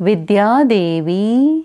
विद्या देवी